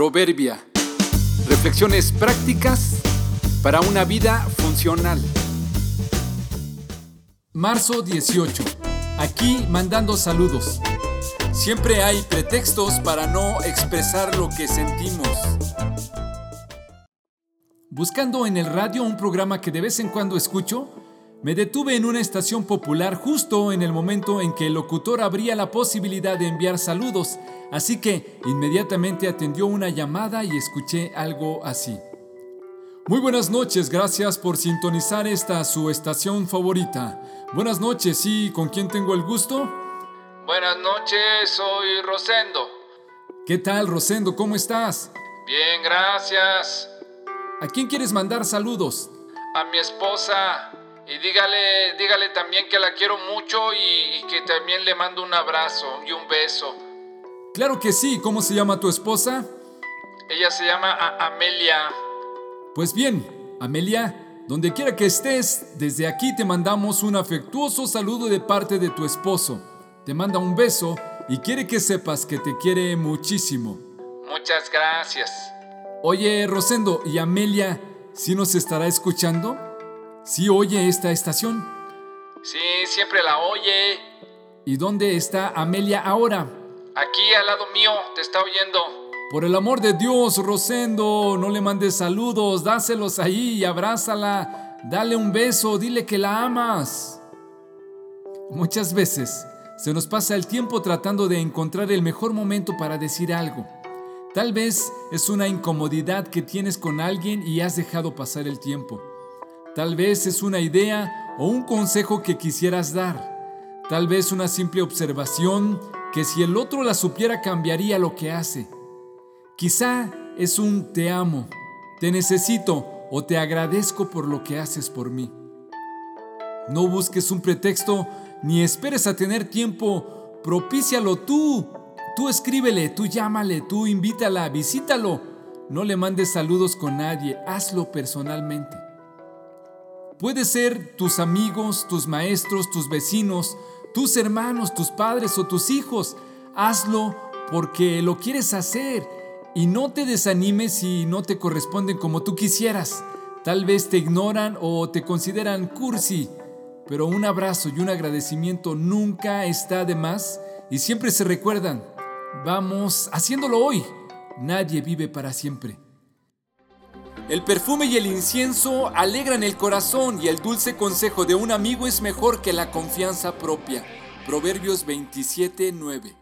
Proverbia. Reflexiones prácticas para una vida funcional. Marzo 18. Aquí mandando saludos. Siempre hay pretextos para no expresar lo que sentimos. Buscando en el radio un programa que de vez en cuando escucho, me detuve en una estación popular justo en el momento en que el locutor abría la posibilidad de enviar saludos, así que inmediatamente atendió una llamada y escuché algo así. Muy buenas noches, gracias por sintonizar esta su estación favorita. Buenas noches, sí, ¿con quién tengo el gusto? Buenas noches, soy Rosendo. ¿Qué tal, Rosendo? ¿Cómo estás? Bien, gracias. ¿A quién quieres mandar saludos? A mi esposa. Y dígale, dígale también que la quiero mucho y, y, que también le mando un abrazo y un beso. Claro que sí. ¿Cómo se llama tu esposa? Ella se llama A Amelia. Pues bien, Amelia, donde quiera que estés, desde aquí te mandamos un afectuoso saludo de parte de tu esposo. Te manda un beso y quiere que sepas que te quiere muchísimo. Muchas gracias. Oye, Rosendo, ¿y Amelia sí nos estará escuchando? ¿Sí oye esta estación? Sí, siempre la oye. ¿Y dónde está Amelia ahora? Aquí al lado mío, te está oyendo. Por el amor de Dios, Rosendo, no le mandes saludos, dáselos ahí y abrázala. Dale un beso, dile que la amas. Muchas veces se nos pasa el tiempo tratando de encontrar el mejor momento para decir algo. Tal vez es una incomodidad que tienes con alguien y has dejado pasar el tiempo. Tal vez es una idea o un consejo que quisieras dar. Tal vez una simple observación que si el otro la supiera cambiaría lo que hace. Quizá es un te amo, te necesito o te agradezco por lo que haces por mí. No busques un pretexto ni esperes a tener tiempo, propícialo tú. Tú escríbele, tú llámale, tú invítala, visítalo. No le mandes saludos con nadie, hazlo personalmente. Puede ser tus amigos, tus maestros, tus vecinos, tus hermanos, tus padres o tus hijos. Hazlo porque lo quieres hacer y no te desanimes si no te corresponden como tú quisieras. Tal vez te ignoran o te consideran cursi, pero un abrazo y un agradecimiento nunca está de más y siempre se recuerdan. Vamos haciéndolo hoy. Nadie vive para siempre. El perfume y el incienso alegran el corazón y el dulce consejo de un amigo es mejor que la confianza propia. Proverbios 27:9